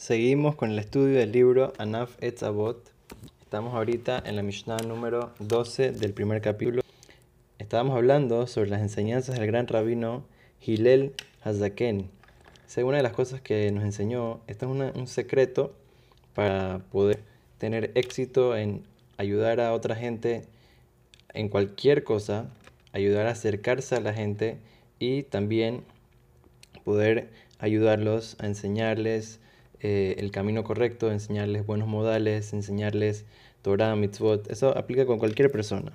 Seguimos con el estudio del libro Anaf Etzavot. Estamos ahorita en la Mishnah número 12 del primer capítulo. Estábamos hablando sobre las enseñanzas del gran rabino Hillel Hazaken. Según una de las cosas que nos enseñó, esto es un secreto para poder tener éxito en ayudar a otra gente en cualquier cosa, ayudar a acercarse a la gente y también poder ayudarlos a enseñarles eh, el camino correcto, enseñarles buenos modales, enseñarles Torah, mitzvot. Eso aplica con cualquier persona,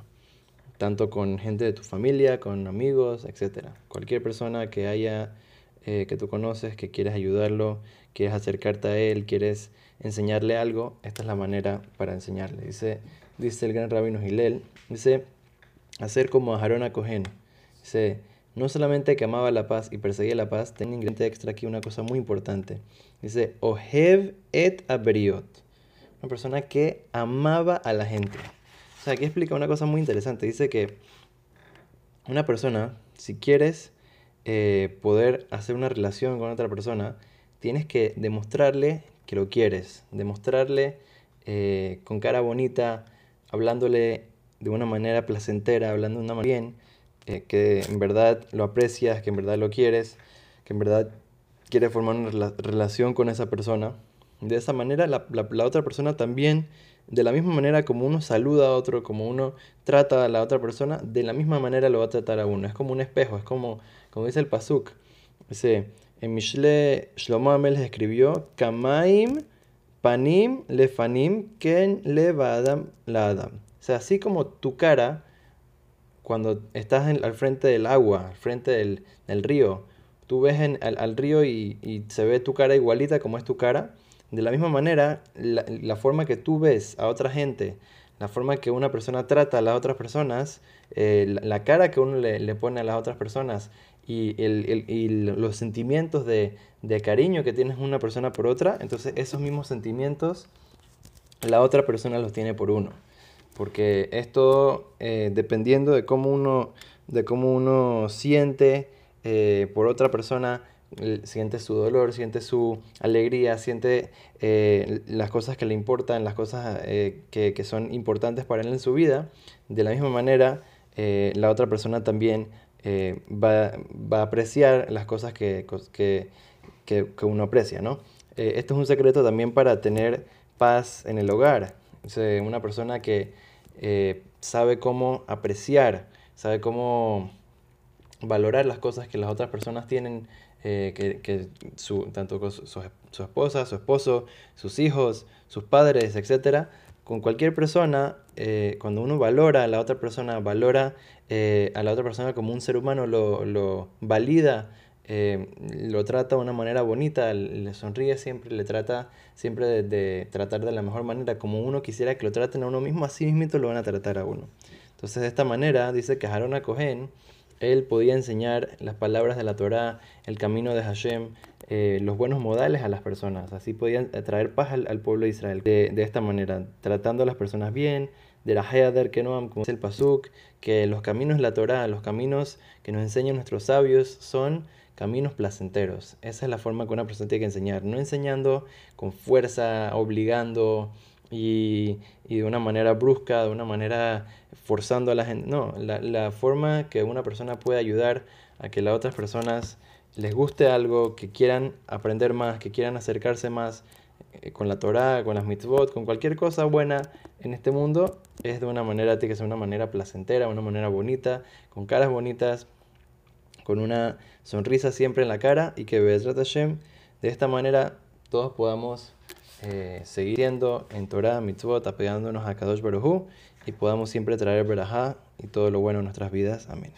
tanto con gente de tu familia, con amigos, etc. Cualquier persona que haya, eh, que tú conoces, que quieres ayudarlo, quieres acercarte a él, quieres enseñarle algo, esta es la manera para enseñarle. Dice, dice el gran rabino Gilel, dice, hacer como a Harona Cohen. Dice, no solamente que amaba la paz y perseguía la paz, tiene un ingrediente extra aquí, una cosa muy importante. Dice, Ohev et aberiot. Una persona que amaba a la gente. O sea, aquí explica una cosa muy interesante. Dice que una persona, si quieres eh, poder hacer una relación con otra persona, tienes que demostrarle que lo quieres. Demostrarle eh, con cara bonita, hablándole de una manera placentera, hablando de una manera bien eh, que en verdad lo aprecias, que en verdad lo quieres, que en verdad quieres formar una relación con esa persona. De esa manera la, la, otra persona también, de la misma manera como uno saluda a otro, como uno trata a la otra persona, de la misma manera lo va a tratar a uno. Es como un espejo, es como, como dice el Pasuk. Dice, en Mishle Shlomo Amel escribió, Kamaim panim lefanim ken va la adam. O sea, así como tu cara cuando estás al frente del agua, al frente del, río, tú ves al, río y, se ve tu cara igualita como es tu cara. De la misma manera, la, forma que tú ves a otra gente, la forma que una persona trata a las otras personas, eh, la, cara que uno le, pone a las otras personas y, los sentimientos de, de, cariño que tienes una persona por otra, entonces esos mismos sentimientos la otra persona los tiene por uno porque esto eh, dependiendo de cómo uno, de cómo uno siente eh, por otra persona, siente su dolor, siente su alegría, siente eh, las cosas que le importan, las cosas que, que, son importantes para él en su vida, de la misma manera la otra persona también va, va, a apreciar las cosas que, que, que uno aprecia, ¿no? esto es un secreto también para tener paz en el hogar. Una persona que eh, sabe cómo apreciar, sabe cómo valorar las cosas que las otras personas tienen, eh, que, su, tanto con su, esposa, su esposo, sus hijos, sus padres, etc. Con cualquier persona, eh, cuando uno valora a la otra persona, valora a la otra persona como un ser humano, lo, lo valida eh, lo trata de una manera bonita, le sonríe siempre, le trata siempre de, tratar de la mejor manera, como uno quisiera que lo traten a uno mismo, así mismo lo van a tratar a uno. Entonces de esta manera dice que Harón Cohen, él podía enseñar las palabras de la Torá, el camino de Hashem, eh, los buenos modales a las personas, así podían traer paz al, pueblo de Israel de, esta manera, tratando a las personas bien, de la Hayadar Kenoam, como dice el Pasuk, que los caminos de la Torá, los caminos que nos enseñan nuestros sabios son caminos placenteros. Esa es la forma que una persona tiene que enseñar, no enseñando con fuerza, obligando y, de una manera brusca, de una manera forzando a la gente. No, la, forma que una persona puede ayudar a que las otras personas les guste algo, que quieran aprender más, que quieran acercarse más con la Torah, con las mitzvot, con cualquier cosa buena en este mundo, es de una manera, tiene que ser una manera placentera, una manera bonita, con caras bonitas, con una sonrisa siempre en la cara y que Bezrat Hashem, de esta manera todos podamos eh, seguir yendo en Torah, mitzvot, apegándonos a Kadosh Baruj y podamos siempre traer Berajá y todo lo bueno en nuestras vidas. Amén.